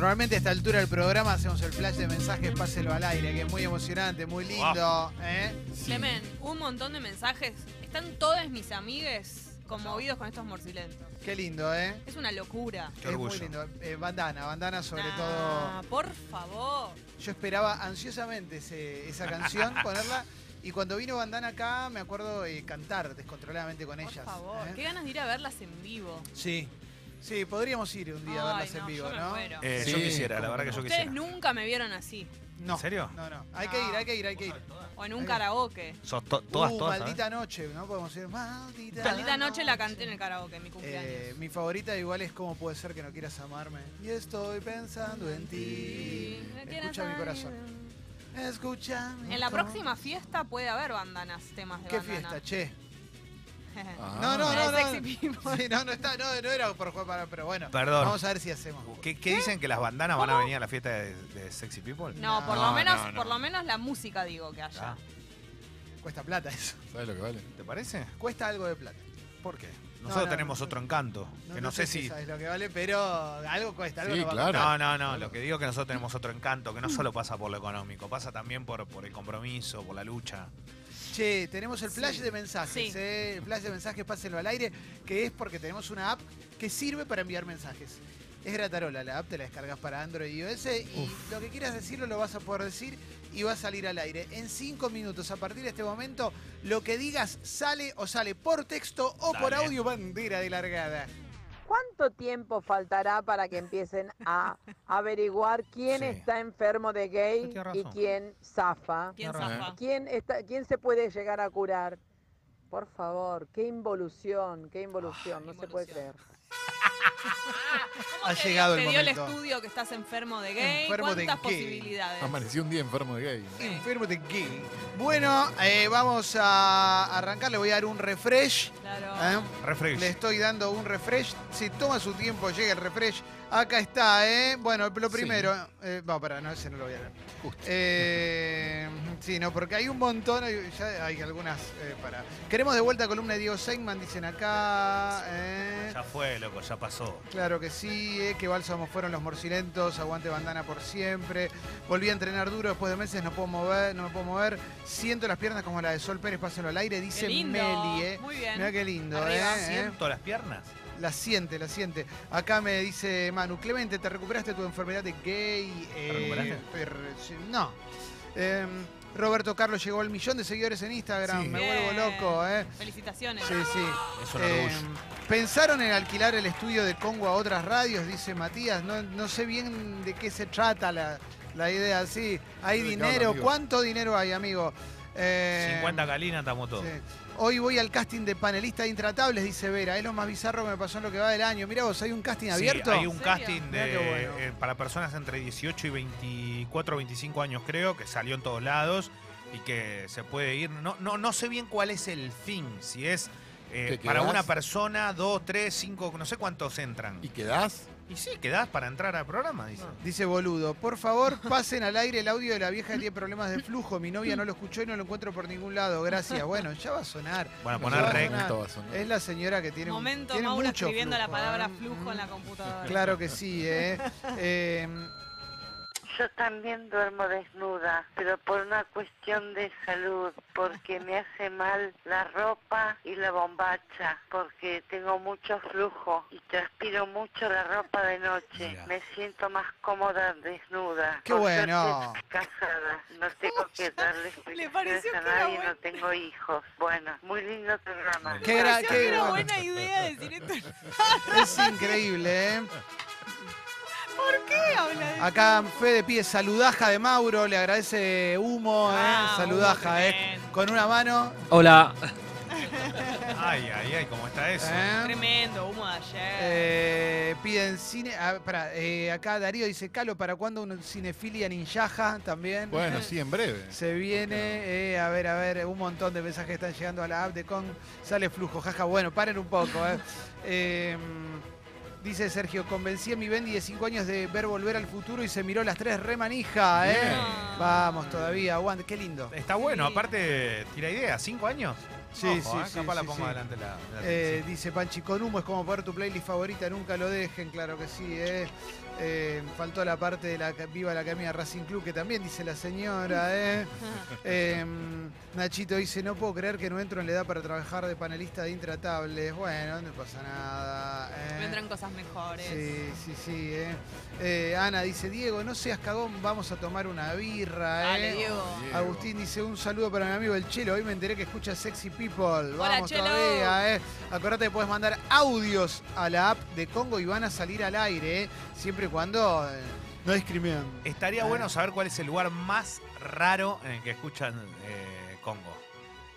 Normalmente a esta altura del programa hacemos el flash de mensajes, páselo al aire, que es muy emocionante, muy lindo. ¿eh? Clemen, un montón de mensajes. Están todos mis amigues conmovidos con estos morcilentos. Qué lindo, ¿eh? Es una locura. Qué es muy lindo. Eh, bandana, bandana sobre Nah, todo. Por favor. Yo esperaba ansiosamente ese- esa canción, ponerla. Y cuando vino Bandana acá, me acuerdo eh, cantar descontroladamente con Por ellas. favor. ¿eh? Qué ganas de ir a verlas en vivo. Sí. Sí, podríamos ir un día a Ay, verlas en no, vivo, yo me ¿no? muero. Eh, Sí, yo quisiera, la cómo verdad que yo Ustedes quisiera. nunca me vieron así. No. ¿En serio? No, no. Hay que No. ir, hay que ir, hay que ir. O en un karaoke. Sos to- todas, uh, todas. maldita noche, ¿no? Podemos ir. Maldita, Maldita noche la canté en el karaoke, en mi cumpleaños. Eh, mi favorita igual es cómo puede ser que no quieras amarme. Y estoy pensando en ti. Escucha mi corazón. Escucha. mi En la corazón. próxima fiesta puede haber bandanas, temas de ¿Qué bandana. fiesta, che? Ah. No, no, no. no. Sexy People. Sí, no, no, está, no, no era por jugar para, pero bueno. Perdón. Vamos a ver si hacemos. ¿Qué, qué dicen que las bandanas van a venir a la fiesta de, de Sexy People? No, por No, lo menos, no, no. por lo menos la música digo que haya. Ah, Cuesta plata eso. ¿Sabes lo que vale? ¿Te parece? Cuesta algo de plata. ¿Por qué? Nosotros no, tenemos no. otro encanto. que no, sé si. sabes lo que vale, pero algo cuesta, algo Sí, nos va a claro. No, no, no. Lo que digo es que nosotros tenemos otro encanto, que no solo pasa por lo económico, pasa también por, por el compromiso, por la lucha. Che, tenemos el flash Sí. de mensajes, Sí. ¿eh? El flash de mensajes, pásenlo al aire, que es porque tenemos una app que sirve para enviar mensajes. Es gratarola, la app te la descargas para Android y iOS y lo que quieras decirlo lo vas a poder decir y va a salir al aire. En cinco minutos, a partir de este momento, lo que digas sale o sale por texto o por audio bandera de largada. ¿Cuánto tiempo faltará para que empiecen a averiguar quién Sí. está enfermo de gay y quién zafa? ¿Quién zafa? ¿Quién, está, ¿Quién se puede llegar a curar? Por favor, qué involución, qué involución, no se puede creer. ¿Cómo Ha te llegado el te dio el estudio que estás enfermo de gay? Enfermo de ¿Cuántas gay. posibilidades? Amaneció un día enfermo de gay. Enfermo de gay. Bueno, eh, vamos a arrancar, le voy a dar un refresh. Claro. ¿eh? Refresh. Le estoy dando un refresh. Si toma su tiempo, llega el refresh. Acá está, ¿eh? Bueno, lo primero. eh, no, para, no, ese no lo voy a leer. Justo. Eh, sí, no, porque hay un montón. hay- Ya hay algunas eh, para. Queremos de vuelta columna de Diego Seigman, dicen acá. eh. Ya fue, loco, ya pasó. Claro que sí, eh, que bálsamos fueron los morcilentos, aguante bandana por siempre. Volví a entrenar duro después de meses, no puedo mover, no me puedo mover. Siento las piernas como la de Sol Pérez, pásenlo al aire, dice. Meli, eh. Muy bien. Mira qué lindo, Arriba. eh, eh. ¿Siento las piernas? La siente, la siente. Acá me dice Manu, Clemente, ¿te recuperaste tu enfermedad de gay? ¿Te recuperaste? per- sí, no. Em, Roberto Carlos llegó al millón de seguidores en Instagram, Sí. me Bien. vuelvo loco, ¿eh? Felicitaciones. Sí, sí. Es un Eh, orgullo. ¿Pensaron en alquilar el estudio de Congo a otras radios? Dice Matías. No, no sé bien de qué se trata la, la idea. Sí, hay ¿De qué dinero. ¿Cuánto dinero hay, amigo? Eh, 50 calinas, estamos todos. sí. Hoy voy al casting de panelista de Intratables, dice Vera. Es lo más bizarro que me pasó en lo que va del año. Mira vos, ¿hay un casting Sí, abierto? hay un casting de, bueno. eh, para personas entre 18 y 24 o 25 años, creo, que salió en todos lados y que se puede ir. No, no, no sé bien cuál es el fin, si es eh, ¿Te para una persona, dos, tres, cinco, no sé cuántos entran. ¿Y quedás? Y sí, quedás para entrar al programa, dice. Dice boludo, por favor pasen al aire el audio de la vieja que tiene problemas de flujo. Mi novia no lo escuchó y no lo encuentro por ningún lado. Gracias. Bueno, ya va a sonar. Bueno, No poner sé, rec. Sonar. momento va a sonar. Es la señora que tiene, un- Momento tiene Mauro mucho escribiendo la palabra ¿eh? flujo en la computadora. Claro que sí, ¿eh? Eh, Yo también duermo desnuda, pero por una cuestión de salud, porque me hace mal la ropa y la bombacha, porque tengo mucho flujo y transpiro mucho la ropa de noche. Mira. Me siento más cómoda desnuda. Qué Por bueno. casada, no tengo que darle explicaciones a era nadie, bueno. no tengo hijos. Bueno, muy lindo programa. Qué Pareció qué era buena idea decir esto. es increíble, ¿eh? ¿Por qué habla de Acá Fede pide saludaja de Mauro, le agradece Humo, ¿eh? Ah, saludaja, Humo, ¿eh? tremendo. Con una mano. Hola. Ay, ay, ay, ¿cómo está eso? ¿eh? Tremendo, humo de ayer. Eh, piden cine. Ah, pará, eh, acá Darío dice: Calo, ¿para cuándo una cinefilia ninjaja también? Bueno, sí, en breve. Se viene, eh, a ver, a ver, un montón de mensajes están llegando a la app de Con. Sale flujo, jaja. Bueno, paren un poco, eh. Eh, Dice Sergio, convencí a mi Bendy de 5 años de ver Volver al Futuro y se miró las tres re manija, ¿eh? Vamos todavía, aguante, qué lindo. Está bueno, Sí. aparte, tira idea, ¿cinco años? Sí, Ojo, sí, eh, sí, capaz la sí, pongo sí. adelante la, la- Eh. Dice Panchi, con humo es como poner tu playlist favorita, nunca lo dejen, claro que sí. Eh. Eh, faltó la parte de la Viva la Academia Racing Club, que también dice la señora. Eh. Eh, Nachito dice, no puedo creer que no entro en la edad para trabajar de panelista de Intratables. Bueno, no pasa nada. eh. Vendrán cosas mejores. Sí, sí, sí. Eh. Eh, Ana dice, Diego, no seas cagón, vamos a tomar una birra. Dale, eh. Diego. Diego. Agustín dice un saludo para mi amigo el Chelo. Hoy me enteré que escucha Sexy People. Vamos Chelo. todavía, eh. Acordate que puedes mandar audios a la app de Congo y van a salir al aire, eh, siempre cuando eh, no discriminen. Estaría Ah. bueno saber cuál es el lugar más raro en el que escuchan eh, Congo.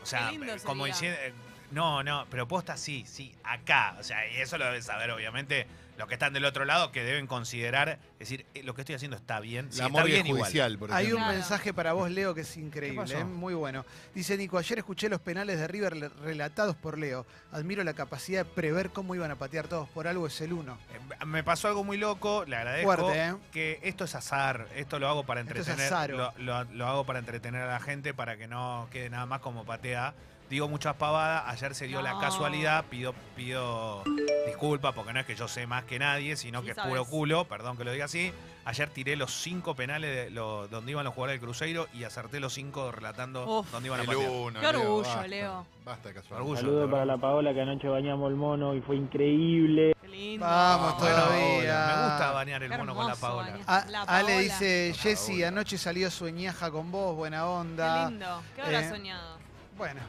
O sea, Qué lindo eh, como sería. diciendo. eh, no, no, pero posta sí, sí, acá. O sea, y eso lo deben saber, obviamente, los que están del otro lado, que deben considerar, decir, eh, lo que estoy haciendo está bien. Sí, La está bien igual. judicial, por Hay un Claro. mensaje para vos, Leo, que es increíble, eh, muy bueno. Dice Nico, ayer escuché los penales de River relatados por Leo. Admiro la capacidad de prever cómo iban a patear todos. Por algo es el uno. Eh, Me pasó algo muy loco, le agradezco. Fuerte, ¿eh? Que esto es azar, esto lo hago para Esto es entretener. lo, lo- lo hago para entretener a la gente para que no quede nada más como patea. Digo muchas pavadas, ayer se dio la No. casualidad, pido, pido disculpas porque no es que yo sé más que nadie, sino Sí que es sabes. puro culo, perdón que lo diga así. Ayer tiré los cinco penales de lo- donde iban los jugadores del Cruzeiro y acerté los cinco relatando Uf. dónde iban patear. uno, Qué orgullo, basta. Leo. Basta casualidad. Orgullo. Saludos para la Paola que anoche bañamos el mono y fue increíble. Qué lindo. Vamos Bueno, todavía. Me gusta bañar el Qué mono con la Paola. A- La Ale Paola. dice, La Jessy, anoche salió sueñaja con vos, buena Qué onda. lindo. ¿Qué habrá Eh, soñado? Bueno,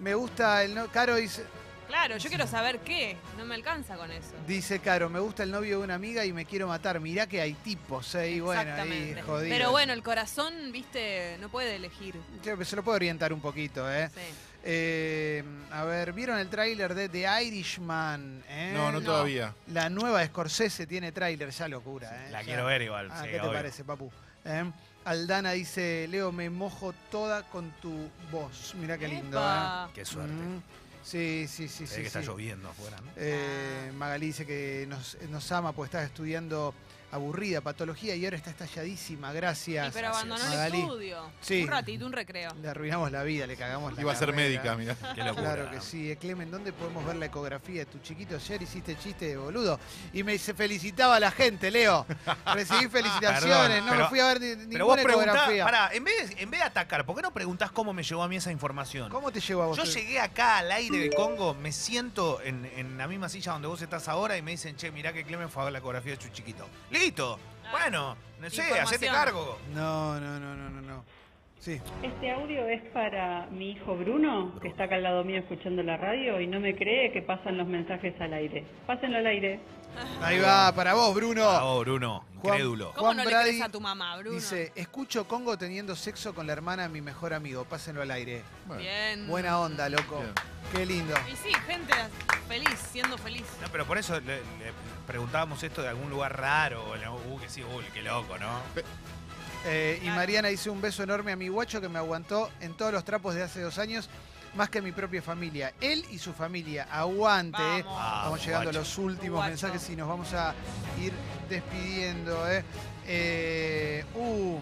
me gusta el no Caro dice, Claro, yo quiero saber qué. No me alcanza con eso. dice Caro, me gusta el novio de una amiga y me quiero matar. Mirá que hay tipos, eh, y bueno, ahí Exactamente. jodido. Pero bueno, el corazón, viste, no puede elegir. Yo- Se lo puedo orientar un poquito, ¿eh? Sí. Eh, a ver, ¿vieron el tráiler de The Irishman? eh? No, no No. todavía. La nueva Scorsese tiene tráiler, ya locura, ¿eh? La Ya. quiero ver igual. Ah, sí, ¿Qué te obvio. parece, papu? ¿Eh? Aldana dice, Leo, me mojo toda con tu voz. Mirá qué lindo, ¿eh? Qué suerte. Mm, Sí, sí, sí, sí. que está sí. lloviendo afuera, ¿no? Eh, Magalí dice que nos, nos ama porque estaba estudiando aburrida patología y ahora está estalladísima. Gracias. Sí, pero abandonó Magalí. el estudio. Sí. Un ratito, un recreo. Le arruinamos la vida, le cagamos la Iba a ser carrera. médica, mira. Claro que sí. Eh, Clemen, ¿dónde podemos ver la ecografía de tu chiquito? Ayer hiciste chiste de boludo. Y me se felicitaba a la gente, Leo. Recibí felicitaciones. Perdón, no me pero- fui a ver ni- Pero vos ninguna preguntás, ecografía. pará, en vez, de, en vez de atacar, ¿por qué no preguntás cómo me llegó a mí esa información? ¿Cómo te llegó a vos? Yo llegué acá al aire de Congo, me siento en, en la misma silla donde vos estás ahora y me dicen, che, mirá que Clemen fue a ver la ecografía de su chiquito. Listo. Bueno, no sé, hacete cargo. No, no, no, no, no, no. Sí. Este audio es para mi hijo Bruno, que está acá al lado mío escuchando la radio y no me cree que pasan los mensajes al aire. Pásenlo al aire. Ahí va, para vos, Bruno. Oh, Bruno, Juan- incrédulo. ¿Cómo Juan no le Brady crees a tu mamá, Bruno? Dice, escucho Congo teniendo sexo con la hermana de mi mejor amigo. Pásenlo al aire. Bueno, Bien. Buena onda, loco. Bien. Qué lindo. Y sí, gente feliz, siendo feliz. No, pero por eso le, le preguntábamos esto de algún lugar raro. Uh, que sí, uy, qué loco, ¿no? Eh, y. Mariana dice un beso enorme a mi guacho que me aguantó en todos los trapos de hace dos años, más que mi propia familia. Él y su familia. Aguante. eh. Vamos. Ah, Estamos llegando guacho. a los últimos Guacho. mensajes y nos vamos a ir despidiendo. Eh. Eh, uh,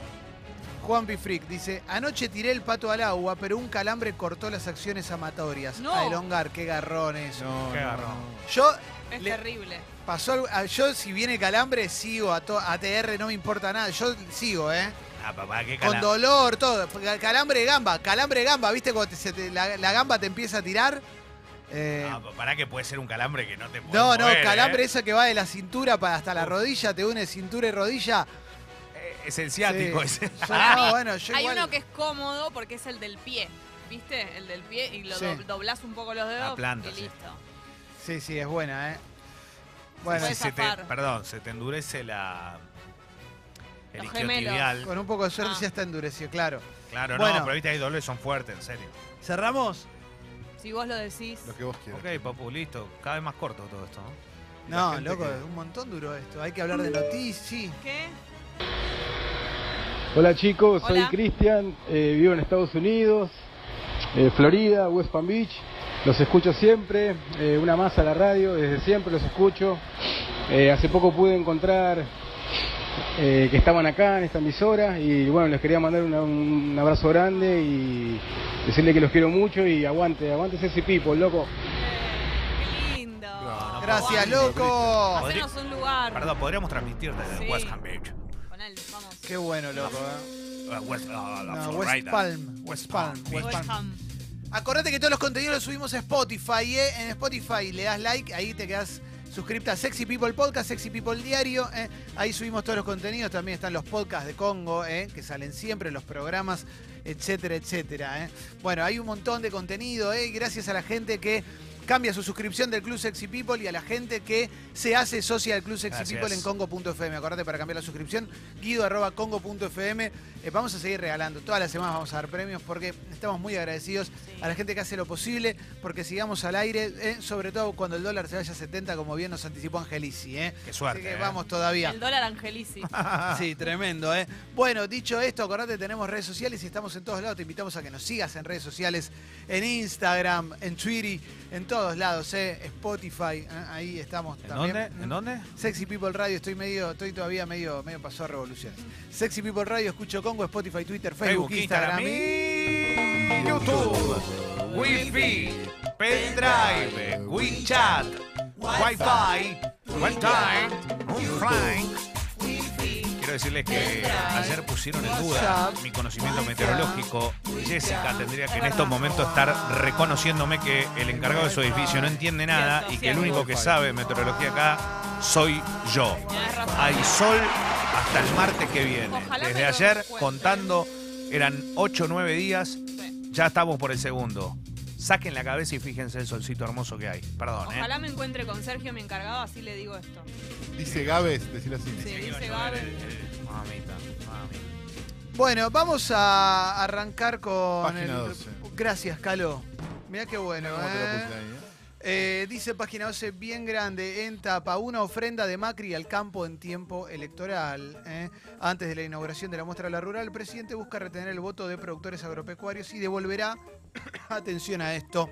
Juan Bifrick dice, anoche tiré el pato al agua, pero un calambre cortó las acciones amatorias. No. A elongar, qué garrón eso. No, Qué no, garrón. Yo Es le- terrible. pasó algo- a- yo si viene calambre sigo a to- ATR no me importa nada. Yo sigo, ¿eh? Ah, papá, qué Con dolor, todo. Ca- Calambre de gamba, calambre de gamba, ¿viste? Cuando te- se te- la, la gamba te empieza a tirar. Eh, Ah, pará que puede ser un calambre que no te puede no, no, mover, calambre ¿eh? esa que va de la cintura para hasta la rodilla, te une cintura y rodilla. Eh, Es el ciático Sí. ese. Yo, Para no, mí, bueno, yo Hay igual- uno que es cómodo porque es el del pie. ¿Viste? El del pie y lo Sí. dob- doblás un poco los dedos La planta, y sí. listo. Sí, sí, es buena, ¿eh? Bueno, puede Si se te- zafar. perdón, se te endurece la. El Los gemelos. isquiotibial. con un poco de suerte Ah. ya está endurecido, claro. Claro, Bueno. no, pero viste, hay dolores son fuertes, en serio. ¿Cerramos? Si vos lo decís. Lo que vos quieras. Ok, papu, listo. Cada vez más corto todo esto, ¿no? La No, gente loco, que- un montón duró esto. Hay que hablar de noticias, sí. ¿Qué? Hola chicos, soy Hola. Cristian, eh, vivo en Estados Unidos, eh, Florida, West Palm Beach. Los escucho siempre, eh, una más a la radio, desde siempre los escucho. Eh, hace poco pude encontrar eh, que estaban acá en esta emisora y bueno, les quería mandar una- un abrazo grande y decirle que los quiero mucho y aguante, aguante Sexy People, loco. Qué lindo. No, Gracias, loco. Hacenos un lugar. Perdón, podríamos transmitir desde Sí. West Ham Beach. Con él, vamos. Qué bueno, loco. ¿eh? Uh, West, uh, No, West. Palm. West Palm. Palm. West West Palm. Acordate que todos los contenidos los subimos a Spotify, ¿eh? En Spotify le das like, ahí te quedas suscripta a Sexy People Podcast, Sexy People Diario. ¿eh? Ahí subimos todos los contenidos. También están los podcasts de Congo, ¿eh? que salen siempre, los programas, etcétera, etcétera. ¿eh? Bueno, hay un montón de contenido, gracias a la gente que cambia su suscripción del Club Sexy People y a la gente que se hace socia del Club Sexy Gracias. People en congo.fm. Acordate para cambiar la suscripción, guido arroba congo.fm. Eh, vamos a seguir regalando. Todas las semanas vamos a dar premios porque estamos muy agradecidos a la gente que hace lo posible porque sigamos al aire, eh, sobre todo cuando el dólar se vaya a 70, como bien nos anticipó Angelici. ¿eh? Qué suerte. Así que eh. vamos todavía. El dólar angelici. Sí, tremendo, ¿eh? Bueno, dicho esto, acordate, tenemos redes sociales y estamos en todos lados. Te invitamos a que nos sigas en redes sociales, en Instagram, en Twitter, en todos lados, ¿eh? Spotify, ¿eh? ahí estamos ¿En también. dónde? ¿En dónde? Sexy People Radio, estoy medio, estoy todavía medio, medio pasó a revoluciones. Sexy People Radio, escucho Congo, Spotify, Twitter, Facebook, Instagram. y YouTube, Wi-Fi, pendrive, WeChat, Wi-Fi, OneTime. Quiero decirles que ayer pusieron en duda mi conocimiento meteorológico. Jessica tendría que en estos momentos estar reconociéndome que el encargado de su edificio no entiende nada y que el único que sabe meteorología acá soy yo. Hay sol hasta el martes que viene. Desde ayer, contando, eran 8 o 9 días, ya estamos por el segundo. Saquen la cabeza y fíjense el solcito hermoso que hay. Perdón, ¿eh? Ojalá me encuentre con Sergio, mi encargado, así le digo esto. Dice Gávez, decirlo así. Sí, dice el- Mamita, mamita. Bueno, vamos a arrancar con Página el- 12. Gracias, Calo. Mirá qué bueno, ¿Cómo te lo ¿eh? puse ahí, eh? Eh, dice página 12, bien grande, en tapa, una ofrenda de Macri al campo en tiempo electoral. ¿eh? Antes de la inauguración de la muestra de la rural, el presidente busca retener el voto de productores agropecuarios y devolverá, atención a esto,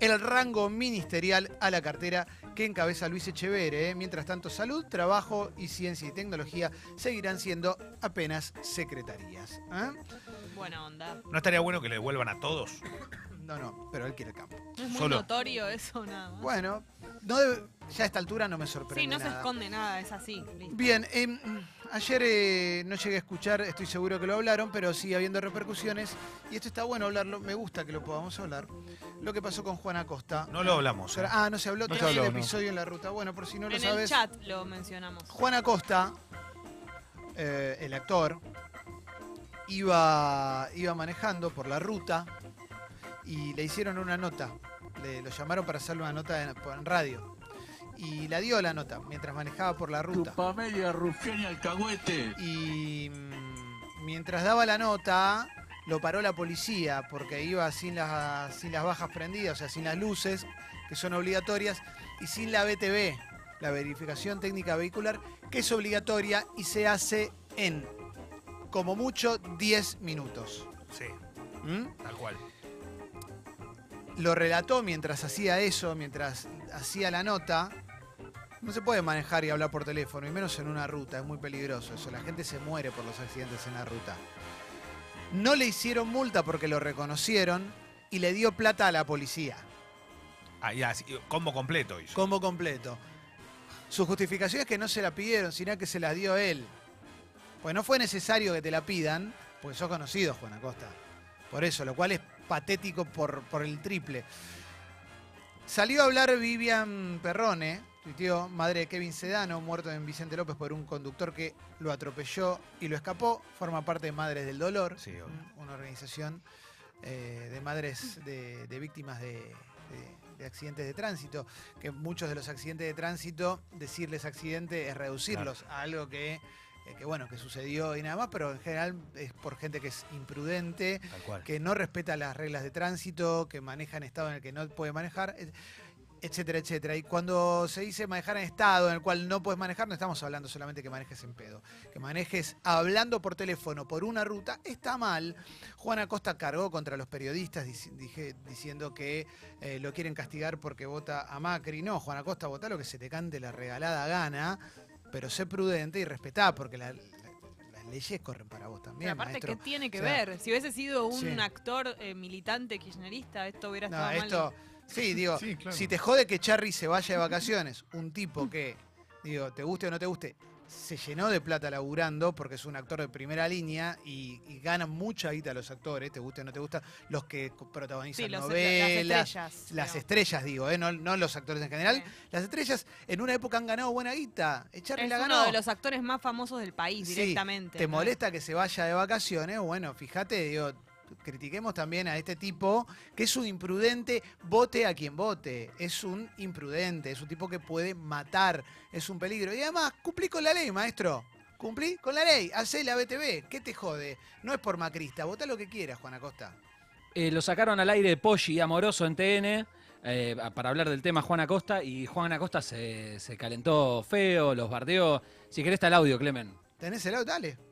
el rango ministerial a la cartera que encabeza Luis Echeverre. ¿eh? Mientras tanto, salud, trabajo y ciencia y tecnología seguirán siendo apenas secretarías. ¿eh? Buena onda. ¿No estaría bueno que le devuelvan a todos? No, no, pero él quiere el campo. Es muy Solo. notorio eso, nada más. Bueno, no debe- ya a esta altura no me sorprende. sí, no se esconde nada, es así. listo. Bien, em, ayer eh, no llegué a escuchar, estoy seguro que lo hablaron, pero sigue habiendo repercusiones. Y esto está bueno hablarlo, me gusta que lo podamos hablar. Lo que pasó con Juan Acosta. No lo hablamos. ¿eh? Ah, no se habló, No se el no. episodio en la ruta. Bueno, por si no lo en el sabes. chat lo mencionamos. Juan Acosta, eh, el actor, iba, iba manejando por la ruta y le hicieron una nota. Le, lo llamaron para hacerle una nota en, en radio. Y la dio la nota mientras manejaba por la ruta. media rufián y alcahuete. Y mm, mientras daba la nota, lo paró la policía porque iba sin las, sin las bajas prendidas, o sea, sin las luces, que son obligatorias, y sin la BTV, la verificación técnica vehicular, que es obligatoria y se hace en, como mucho, 10 minutos. Sí, ¿Mm? tal cual. Lo relató mientras hacía eso, mientras hacía la nota. No se puede manejar y hablar por teléfono, y menos en una ruta, es muy peligroso eso. La gente se muere por los accidentes en la ruta. No le hicieron multa porque lo reconocieron y le dio plata a la policía. Ah, ya, sí, combo completo hizo. Combo completo. Su justificación es que no se la pidieron, sino que se la dio él. Pues no fue necesario que te la pidan, porque sos conocido, Juan Acosta. Por eso, lo cual es patético por, por el triple. Salió a hablar Vivian Perrone, tuiteó, madre de Kevin Sedano, muerto en Vicente López por un conductor que lo atropelló y lo escapó. Forma parte de Madres del Dolor, Sí, una organización eh, de madres de, de víctimas de, de- de accidentes de tránsito. Que muchos de los accidentes de tránsito, decirles accidente es reducirlos a algo que, eh, que, bueno, que sucedió y nada más, pero en general es por gente que es imprudente, que no respeta las reglas de tránsito, que maneja en estado en el que no puede manejar, etcétera, etcétera. Y cuando se dice manejar en estado en el cual no puedes manejar, no estamos hablando solamente que manejes en pedo. Que manejes hablando por teléfono por una ruta está mal. Juan Acosta cargó contra los periodistas dije- diciendo que eh, lo quieren castigar porque vota a Macri. No, Juan Acosta, vota lo que se te cante la regalada gana. pero sé prudente y respetá, porque la- leyes corren para vos también, Pero aparte, maestro. ¿qué tiene que O sea, ver? Si hubiese sido un sí. actor eh, militante kirchnerista, esto hubiera No, estado mal. esto. Sí, digo, Sí, claro. si te jode que Charry se vaya de vacaciones, un tipo que, digo, te guste o no te guste, se llenó de plata laburando porque es un actor de primera línea y, y ganan mucha guita los actores, te guste o no te gusta, los que protagonizan Sí, los- novelas. las estrellas. Las estrellas, digo, ¿eh? no, no los actores en general. Sí. Las estrellas en una época han ganado buena guita. Charly Es la uno ganó. de los actores más famosos del país Sí, directamente. ¿Te ¿no? molesta que se vaya de vacaciones? Bueno, fíjate, digo, critiquemos también a este tipo, que es un imprudente, vote a quien vote. Es un imprudente, es un tipo que puede matar, es un peligro. Y además, cumplí con la ley, maestro. Cumplí con la ley, hacé la BTV. ¿Qué te jode? No es por macrista, vota lo que quieras, Juan Acosta. Eh, lo sacaron al aire Poggi y Amoroso en TN eh, para hablar del tema Juan Acosta y Juan Acosta se, se calentó feo, los bardeó. Si querés está el audio, Clemen. ¿Tenés el auto? Dale.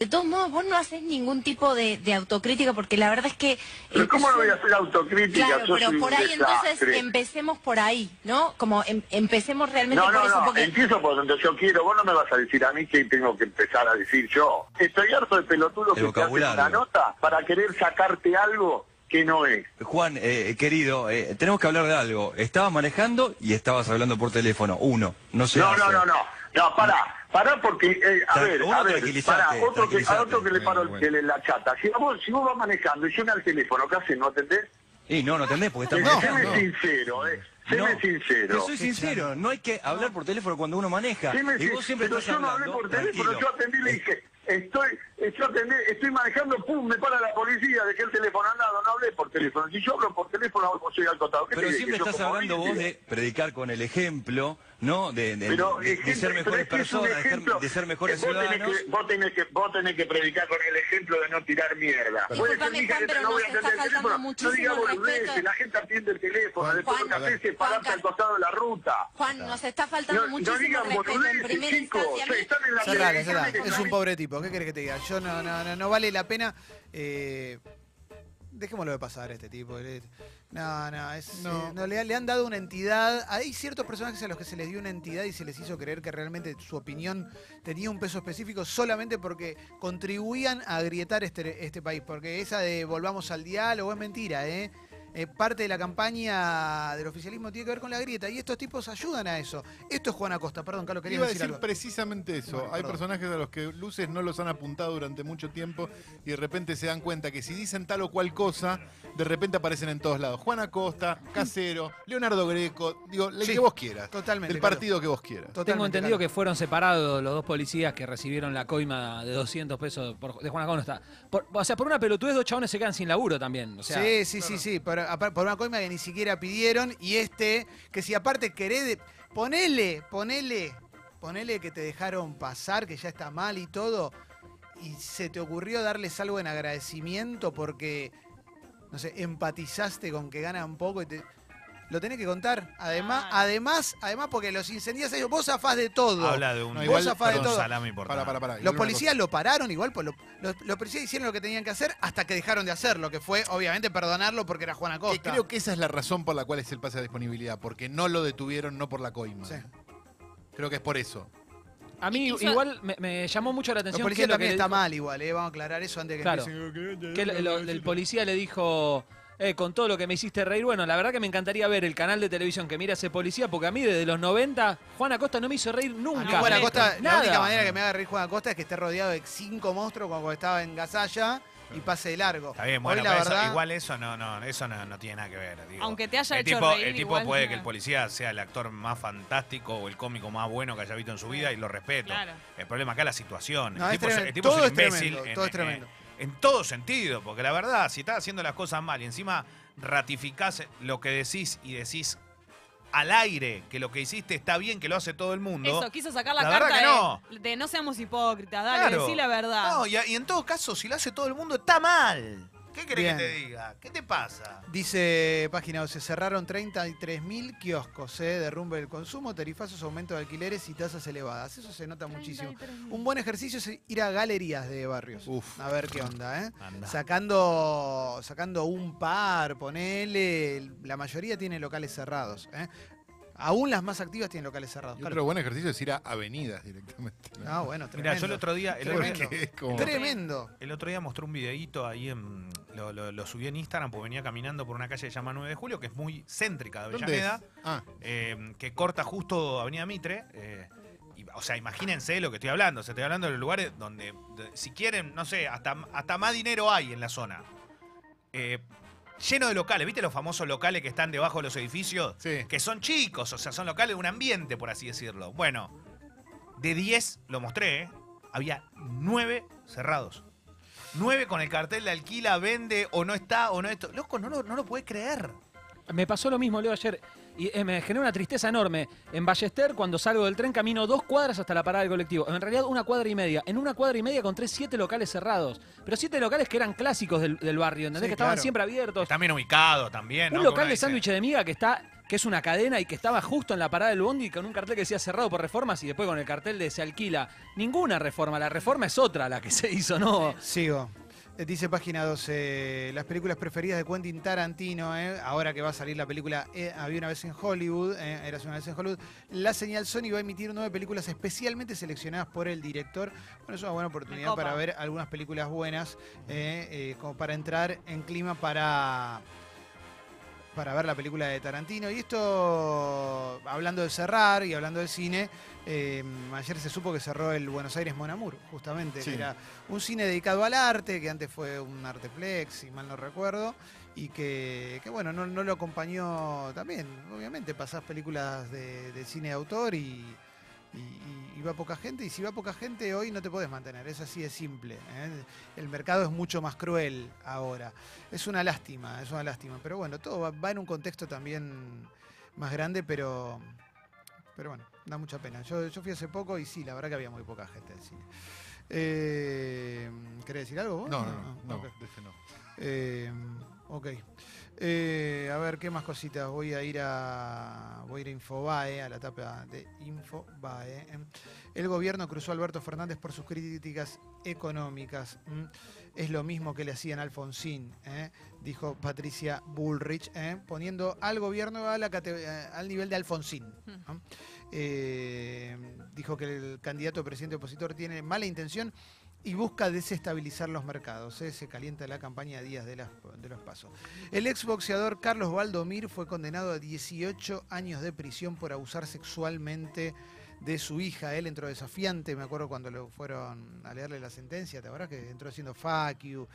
De todos modos, vos no haces ningún tipo de, de autocrítica porque la verdad es que... Pero ¿cómo no voy a hacer autocrítica? Claro, Yo pero por ahí entonces empecemos por ahí, ¿no? Como em- empecemos realmente No, por no, eso, no, porque... empiezo por donde yo quiero. Vos no me vas a decir a mí que tengo que empezar a decir yo. Estoy harto de pelotudos El que te hacen una nota para querer sacarte algo que no es. Juan, eh, querido, eh, tenemos que hablar de algo. Estabas manejando y estabas hablando por teléfono. Uno, no se No, no, no, no. No, pará. Pará porque, eh, a Tra- ver, uno, a ver, pará, otro que, a otro que le paró Bueno, el- la chata. Si, vos, si vos vas manejando y suena el teléfono, ¿qué haces? ¿No atendés? Y no, no entendés porque Eh, estás séme manejando. sincero, eh. No, Séme sincero. Yo soy sincero, no hay que hablar por teléfono cuando uno maneja. Séme Y vos siempre pero estás yo no hablé hablando. por teléfono, tranquilo. yo atendí y le dije, estoy, yo atendí, estoy manejando, pum, me para la policía, dejé el teléfono al lado, no hablé por teléfono. Si yo hablo por teléfono, soy al costado. ¿Qué Pero te siempre Yo estás hablando vos de predicar con el ejemplo, ¿no? De, de- Pero, de- de ejemplo, ser pero mejores personas, de ser- ejemplo. de ser mejores Eh, vos tenés ciudadanos. que- vos, tenés que, vos tenés que predicar con el ejemplo de no tirar mierda. Puede ser, Disculpame, mija, Juan, que pero no voy a atender el teléfono. No muchísimo diga boludeces, la gente atiende el teléfono, después Juan, lo que haces es Juan, pararte al costado de la ruta. Juan, nos está faltando No, no muchísimo digan respeto en boludeces, primera instancia. Están en la Es un pobre tipo, ¿qué querés que te diga? Yo no, no, no, no vale la pena. eh, dejémoslo de pasar a este tipo. eh, No, no, es, No. eh, no, le, le han dado una entidad. Hay ciertos personajes a los que se les dio una entidad y se les hizo creer que realmente su opinión tenía un peso específico solamente porque contribuían a agrietar este, este país. Porque esa de volvamos al diálogo es mentira, ¿eh? Eh, parte de la campaña del oficialismo tiene que ver con la grieta y estos tipos ayudan a eso. Esto es Juan Acosta, perdón, Carlos, querías Iba a decir, decir algo. precisamente eso. Bueno, Hay perdón. personajes a los que luces no los han apuntado durante mucho tiempo y de repente se dan cuenta que si dicen tal o cual cosa, de repente aparecen en todos lados. Juan Acosta, Casero, Leonardo Greco, digo, el Sí, que vos quieras. Totalmente. El partido que vos quieras. Tengo entendido que fueron separados los dos policías que recibieron la coima de 200 pesos por- de Juan Acosta. Por, o sea, por una pelotudez, dos chabones se quedan sin laburo también. O sea, sí, sí, sí, sí, por, una coima que ni siquiera pidieron y este, que si aparte querés, ponele, ponele, ponele que te dejaron pasar, que ya está mal y todo, y se te ocurrió darles algo en agradecimiento porque, no sé, empatizaste con que ganan poco y te... Lo tenés que contar. Además, además, además porque los incendios ellos, vos zafás de todo. Habla de un, No, de igual, un zafás de todo. salame importante. Para, para, para. Los policías lo pararon igual, pues lo- los, los policías hicieron lo que tenían que hacer hasta que dejaron de hacerlo, que fue obviamente perdonarlo porque era Juan Que Acosta. creo que esa es la razón por la cual es el pase de disponibilidad, porque no lo detuvieron, no por la coima. Sí. Creo que es por eso. a mí Hizo- igual me, me llamó mucho la atención. que lo también que está dijo- mal igual, ¿eh? vamos a aclarar eso antes de que Claro. empiecen. Que el, lo- el policía le dijo, eh, con todo lo que me hiciste reír, bueno, la verdad que me encantaría ver el canal de televisión que mira ese policía, porque a mí desde los 90, Juan Acosta no me hizo reír A mí nunca. Juan Acosta, la única manera que me haga reír Juan Acosta es que esté rodeado de cinco monstruos como cuando estaba en Gasalla y pase de largo. Está bien, Hoy bueno, la pero eso- igual eso no, no, eso no, no tiene nada que ver. digo. Aunque te haya el hecho tipo, reír, el tipo igual puede no. que el policía sea el actor más fantástico o el cómico más bueno que haya visto en su vida y lo respeto. Claro. El problema acá es la situación. No, el, es tipo, es- tremendo. el tipo es Todo un es imbécil tremendo, en, todo es en- tremendo. En todo sentido, porque la verdad, si estás haciendo las cosas mal y encima ratificás lo que decís y decís al aire que lo que hiciste está bien, que lo hace todo el mundo. Eso, quiso sacar la, La carta que no. de, de no seamos hipócritas, dale, Claro. decí la verdad. No, y, y en todo caso, si lo hace todo el mundo, está mal. ¿Qué querés Bien. que te diga? ¿Qué te pasa? dice página, se cerraron 33.000 kioscos, ¿eh? derrumbe del consumo, tarifazos, aumento de alquileres y tasas elevadas. Eso se nota muchísimo. Un buen ejercicio es ir a galerías de barrios. Uf. A ver qué onda, ¿eh? Anda. Sacando, sacando un par, ponele. La mayoría tiene locales cerrados. ¿eh? Aún las más activas tienen locales cerrados. Y otro buen ejercicio es ir a avenidas directamente. ¿no? Ah, bueno, Mira, tremendo. yo el otro día, el Tremendo. otro, Porque es como- Tremendo. el otro día mostré un videíto ahí en. Lo, lo- lo subí en Instagram porque venía caminando por una calle que se llama 9 de Julio, que es muy céntrica de. Avellaneda, Ah, eh, que corta justo Avenida Mitre. eh, y, o sea, imagínense lo que estoy hablando. O sea, estoy hablando de los lugares donde, de- si quieren, no sé, hasta, hasta más dinero hay en la zona. Eh, lleno de locales, ¿viste los famosos locales que están debajo de los edificios? Sí. Que son chicos, o sea, son locales de un ambiente, por así decirlo. Bueno, de 10, lo mostré, ¿eh? había 9 cerrados. 9 con el cartel de alquila, vende o no está o no esto. Loco, no lo, no lo puedes creer. Me pasó lo mismo, Leo, ayer. Y eh, me generó una tristeza enorme. En Ballester, cuando salgo del tren, camino dos cuadras hasta la parada del colectivo. En realidad, una cuadra y media. En una cuadra y media encontré siete locales cerrados. Pero siete locales que eran clásicos del, del barrio, ¿entendés? Sí, que estaban claro. siempre abiertos. Bien ubicado también. ¿no? Un local de sándwich de miga que está que es una cadena y que estaba justo en la parada del bondi con un cartel que decía cerrado por reformas y después con el cartel de se alquila. Ninguna reforma, la reforma es otra la que se hizo, ¿no? Sigo. Eh, Dice página 12, las películas preferidas de Quentin Tarantino, eh, ahora que va a salir la película eh, Había una vez en Hollywood, eh, Eras una vez en Hollywood, la señal Sony va a emitir nueve películas especialmente seleccionadas por el director. Bueno, es una buena oportunidad para ver algunas películas buenas, como para entrar en clima para para ver la película de Tarantino. Y esto, hablando de cerrar y hablando del cine, eh, ayer se supo que cerró el Buenos Aires Mon Amour, justamente. Sí. que era un cine dedicado al arte, que antes fue un Arteplex, si mal no recuerdo, y que, que, bueno, no, no lo acompañó también. Obviamente pasás películas de, de cine de autor y, y- y- y va poca gente, y si va poca gente hoy no te podés mantener, es así de simple. ¿eh? El mercado es mucho más cruel ahora. Es una lástima, es una lástima, pero bueno, todo va, va en un contexto también más grande, pero, pero bueno, da mucha pena. Yo, yo fui hace poco y sí, la verdad que había muy poca gente en cine. Eh, ¿Querés decir algo vos? no, no, no, no. Eh, ok. Eh, a ver, ¿qué más cositas? Voy a ir a. Voy a ir a Infobae, a la etapa de Infobae. eh. El gobierno cruzó a Alberto Fernández por sus críticas económicas. ¿m? Es lo mismo que le hacían a Alfonsín, ¿eh? dijo Patricia Bullrich, ¿eh? poniendo al gobierno a la cate- al nivel de Alfonsín. Eh, dijo que el candidato a presidente opositor tiene mala intención y busca desestabilizar los mercados. ¿eh? Se calienta la campaña a días de, las- de los pasos. El exboxeador Carlos Valdomir fue condenado a 18 años de prisión por abusar sexualmente de su hija. Él entró desafiante, me acuerdo cuando lo fueron a leerle la sentencia, ¿te acuerdas que entró haciendo fuck you?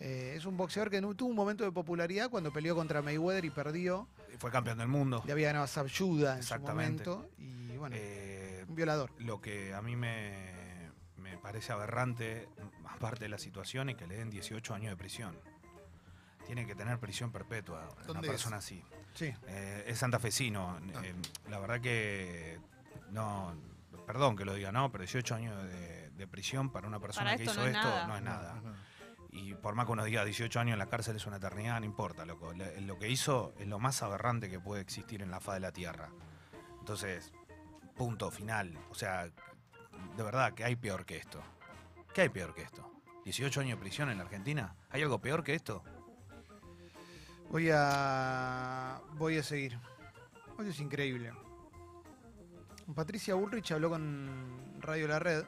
Eh, es un boxeador que tuvo un momento de popularidad cuando peleó contra Mayweather y perdió. Fue campeón del mundo. Le había ganado a Sabjuda en su momento. Y bueno, Eh, un violador. Lo que a mí me parece aberrante, aparte de la situación, es que le den 18 años de prisión. Tiene que tener prisión perpetua una ¿Dónde persona es? así. Sí. Eh, es santafesino. Eh, la verdad que no, perdón que lo diga, no, pero 18 años de, de prisión para una persona Para que hizo no esto nada. no es nada. No, no. Y por más que uno diga 18 años en la cárcel es una eternidad, no importa, loco. Le- Lo que hizo es lo más aberrante que puede existir en la faz de la tierra. Entonces, punto final. O sea, de verdad, que hay peor que esto? ¿Qué hay peor que esto? ¿18 años de prisión en la Argentina? ¿Hay algo peor que esto? Voy a. Voy a seguir. Hoy es increíble. Patricia Bullrich habló con Radio La Red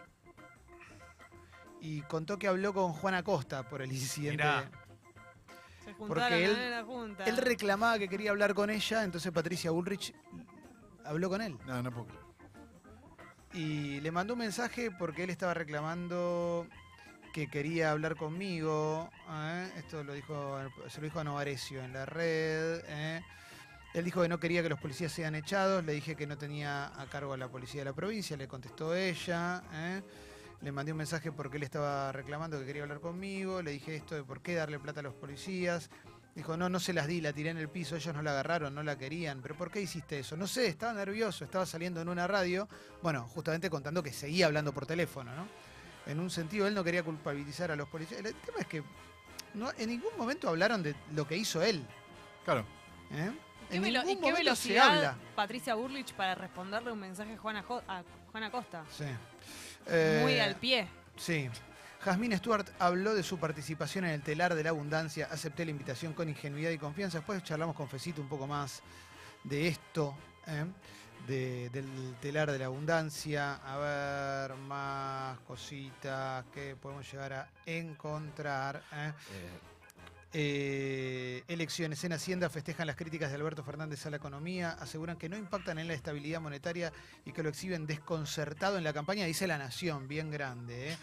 y contó que habló con Juan Acosta por el incidente. Mirá. Se Porque él- en la junta. Él reclamaba que quería hablar con ella, entonces Patricia Bullrich habló con él. No, no puedo creer. Y le mandó un mensaje porque él estaba reclamando que quería hablar conmigo. ¿eh? Esto lo dijo, se lo dijo a Novarecio en la red. ¿eh? Él dijo que no quería que los policías sean echados. Le dije que no tenía a cargo a la policía de la provincia. Le contestó ella. ¿eh? Le mandé un mensaje porque él estaba reclamando que quería hablar conmigo. Le dije esto de por qué darle plata a los policías. Dijo, no, no se las di, la tiré en el piso, ellos no la agarraron, no la querían. ¿Pero por qué hiciste eso? No sé, estaba nervioso, estaba saliendo en una radio. Bueno, justamente contando que seguía hablando por teléfono, ¿no? En un sentido, él no quería culpabilizar a los policías. El tema es que no, en ningún momento hablaron de lo que hizo él. Claro. ¿eh? ¿Qué En velo- ningún ¿Y qué momento se velocidad habla. Patricia Burlich para responderle un mensaje a Juan, Ajo- a Juan Acosta? Sí. Muy Eh, al pie. Sí. Jazmín Stewart habló de su participación en el telar de la abundancia. Acepté la invitación con ingenuidad y confianza. Después charlamos con Fecito un poco más de esto. ¿eh? de- del telar de la abundancia. A ver, más cositas que podemos llegar a encontrar. ¿eh? Eh, elecciones en Hacienda festejan las críticas de Alberto Fernández a la economía, aseguran que no impactan en la estabilidad monetaria y que lo exhiben desconcertado en la campaña, dice La Nación, bien grande. ¿eh?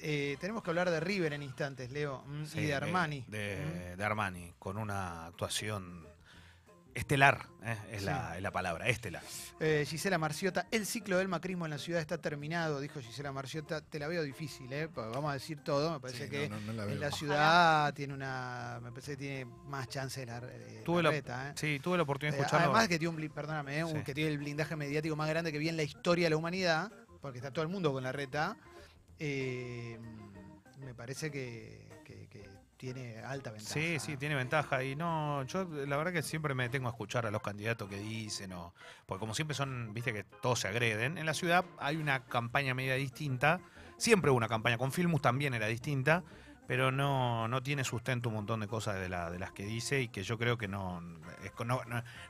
Eh, tenemos que hablar de River en instantes, Leo, mm, Sí, y de Armani. De, de Armani, con una actuación estelar, ¿eh? es, Sí. la, es la palabra, estelar. Eh, Gisela Marciota, el ciclo del macrismo en la ciudad está terminado, dijo Gisela Marciota. Te la veo difícil, ¿eh? vamos a decir todo. Me parece Sí, que no, no, no la en veo. la Ojalá. ciudad tiene una. Me parece que tiene más chance de la, de Tuve la, reta, ¿eh? sí, tuve la oportunidad de Eh, escucharlo. Además que tiene un, perdóname, ¿eh? un- Sí. que tiene el blindaje mediático más grande que vi en la historia de la humanidad, porque está todo el mundo con la reta. eh, me parece que tiene alta ventaja. Sí, sí, tiene ventaja. Y no, yo la verdad que siempre me tengo a escuchar a los candidatos que dicen, o, porque como siempre son, viste que todos se agreden. En la ciudad hay una campaña media distinta. Siempre hubo una campaña, con Filmus también era distinta, pero no, no tiene sustento un montón de cosas de, la- de las que dice y que yo creo que no, no,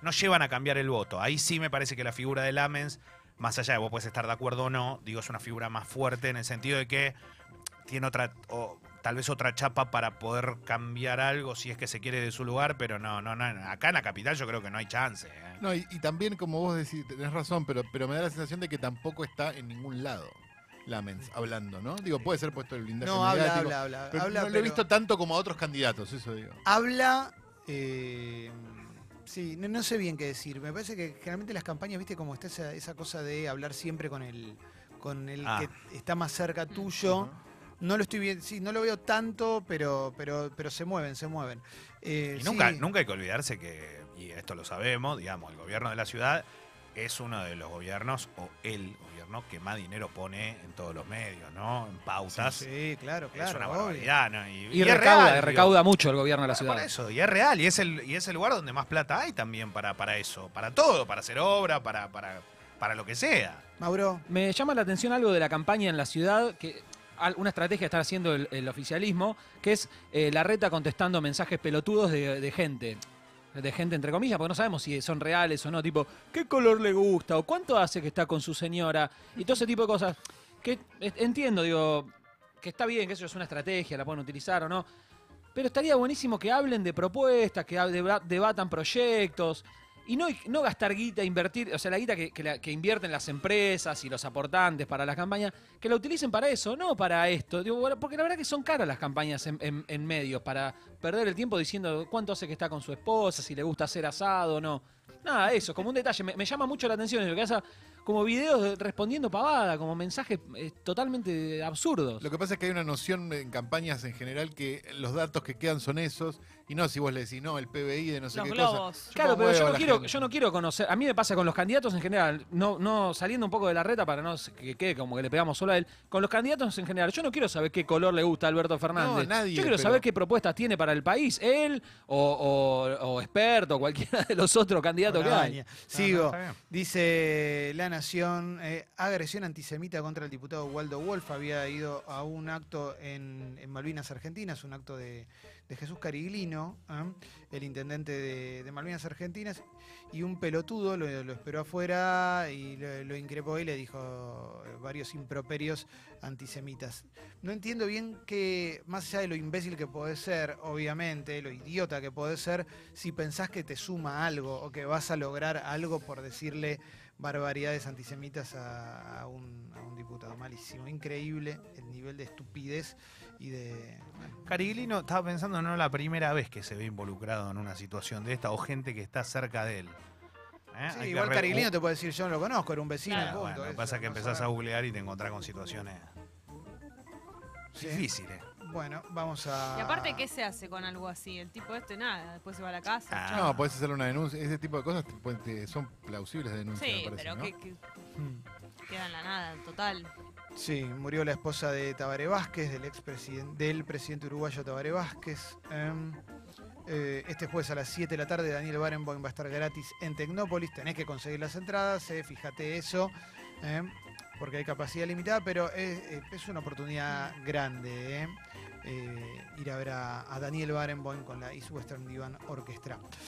no- llevan a cambiar el voto. Ahí sí me parece que la figura de Lamens, más allá de vos puedes estar de acuerdo o no, digo, es una figura más fuerte en el sentido de que tiene otra, tal vez otra chapa para poder cambiar algo si es que se quiere de su lugar, pero no, no, no, acá en la capital yo creo que no hay chance. ¿eh? No, y, y también, como vos decís, tenés razón, pero, pero me da la sensación de que tampoco está en ningún lado. Lamens, hablando, ¿no? Digo, puede ser puesto el blindaje No, habla, habla, habla, pero habla, no lo he visto tanto como a otros candidatos, eso digo. Habla. eh, sí, no, no sé bien qué decir. Me parece que generalmente las campañas, viste, como está esa, esa cosa de hablar siempre con el, con el Ah. que está más cerca tuyo. No lo estoy viendo, sí, no lo veo tanto, pero, pero, pero se mueven, se mueven. Eh, Y nunca, sí. nunca hay que olvidarse que, y esto lo sabemos, digamos, el gobierno de la ciudad es uno de los gobiernos, o el gobierno que más dinero pone en todos los medios, ¿no? En pautas. Sí, claro, claro. es una barbaridad, ¿no? Y, es recauda, real, digo. recauda mucho el gobierno de la Por ciudad. eso, y es real, y es el, y es el lugar donde más plata hay también para, para eso, para todo, para hacer obra, para, para, para lo que sea. Mauro. Me llama la atención algo de la campaña en la ciudad, que una estrategia que está haciendo el, oficialismo, que es eh, la reta contestando mensajes pelotudos de, de gente. De gente entre comillas, porque no sabemos si son reales o no, tipo, ¿qué color le gusta? o cuánto hace que está con su señora, y todo ese tipo de cosas. Que entiendo, digo, que está bien, que eso es una estrategia, la pueden utilizar o no. Pero estaría buenísimo que hablen de propuestas, que debatan proyectos. Y no, no gastar guita, invertir, o sea, la guita que, que invierten las empresas y los aportantes para las campañas, que la utilicen para eso, no para esto. Digo, porque la verdad que son caras las campañas en, en- en medios, para perder el tiempo diciendo cuánto hace que está con su esposa, si le gusta hacer asado o no. Nada, eso, como un detalle. Me, llama mucho la atención lo que hace como videos de- respondiendo pavada, como mensajes eh, totalmente absurdos. Lo que pasa es que hay una noción en campañas en general que los datos que quedan son esos, y no si vos le decís, no, el PBI de no sé Los qué globos. cosa. Claro, pero yo no, quiero, gente. yo no quiero conocer. A mí me pasa con los candidatos en general, no, no saliendo un poco de la reta para no que quede como que le pegamos solo a él. Con los candidatos en general, yo no quiero saber qué color le gusta a Alberto Fernández. No, nadie, yo quiero pero- saber qué propuestas tiene para el país, él o, o, o experto, cualquiera de los otros candidatos que hay. Sigo. Dice La Eh, agresión antisemita contra el diputado Waldo Wolf. Había ido a un acto en, Malvinas Argentinas, un acto de, Jesús Cariglino, ¿eh? el intendente de, Malvinas Argentinas, y un pelotudo lo, lo esperó afuera y lo, lo increpó y le dijo varios improperios antisemitas. No entiendo bien que, más allá de lo imbécil que puede ser, obviamente, lo idiota que puede ser, si pensás que te suma algo o que vas a lograr algo por decirle barbaridades antisemitas a, a un, a un diputado. Malísimo, increíble el nivel de estupidez y de... bueno, Cariglino estaba pensando, no es la primera vez que se ve involucrado en una situación de esta o gente que está cerca de él. ¿Eh? Sí, igual Cariglino te puede decir yo no lo conozco, era un vecino, Claro, punto. bueno, lo que eso, pasa es que no empezás a googlear y te encontrás con situaciones Sí. difíciles. Bueno, vamos a... Y aparte, ¿qué se hace con algo así? El tipo este nada, después se va a la casa. Ah. No, podés hacer una denuncia. Ese tipo de cosas te pueden- te- son plausibles de denuncia, Sí, me parece, pero ¿no? que, que Hmm. queda en la nada, total. Sí, murió la esposa de Tabaré Vázquez, del expresidente, del presidente uruguayo Tabaré Vázquez. Em, eh, este jueves a las 7 de la tarde Daniel Barenboim va a estar gratis en Tecnópolis. Tenés que conseguir las entradas, eh, fíjate eso, em, porque hay capacidad limitada, pero es, eh, es una oportunidad grande. eh, eh, ir a ver a, a Daniel Barenboim con la East Western Divan Orchestra.